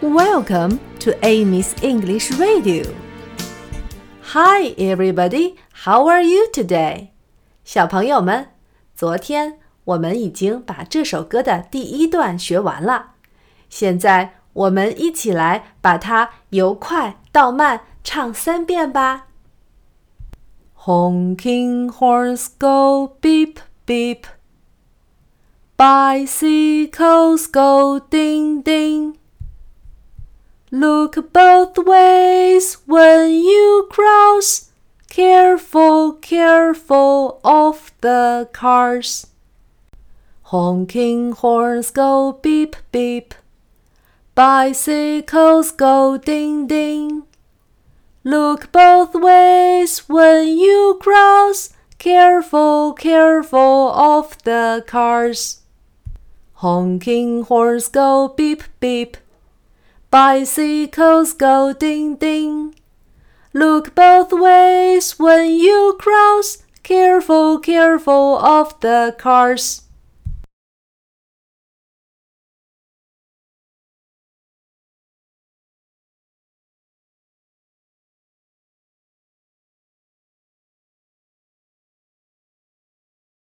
Welcome to Amy's English Radio. Hi, everybody. How are you today? 小朋友们，昨天我们已经把这首歌的第一段学完了。现在我们一起来把它由快到慢唱三遍吧。Honking horns go beep beep. Bicycles go ding ding. Look both ways when you cross. Careful, careful of the cars. Honking horns go beep beep. Bicycles go ding ding. Look both ways when you cross. Careful, careful of the cars. Honking horns go beep beep. Bicycles go ding ding. Look both ways when you cross. Careful, careful of the cars.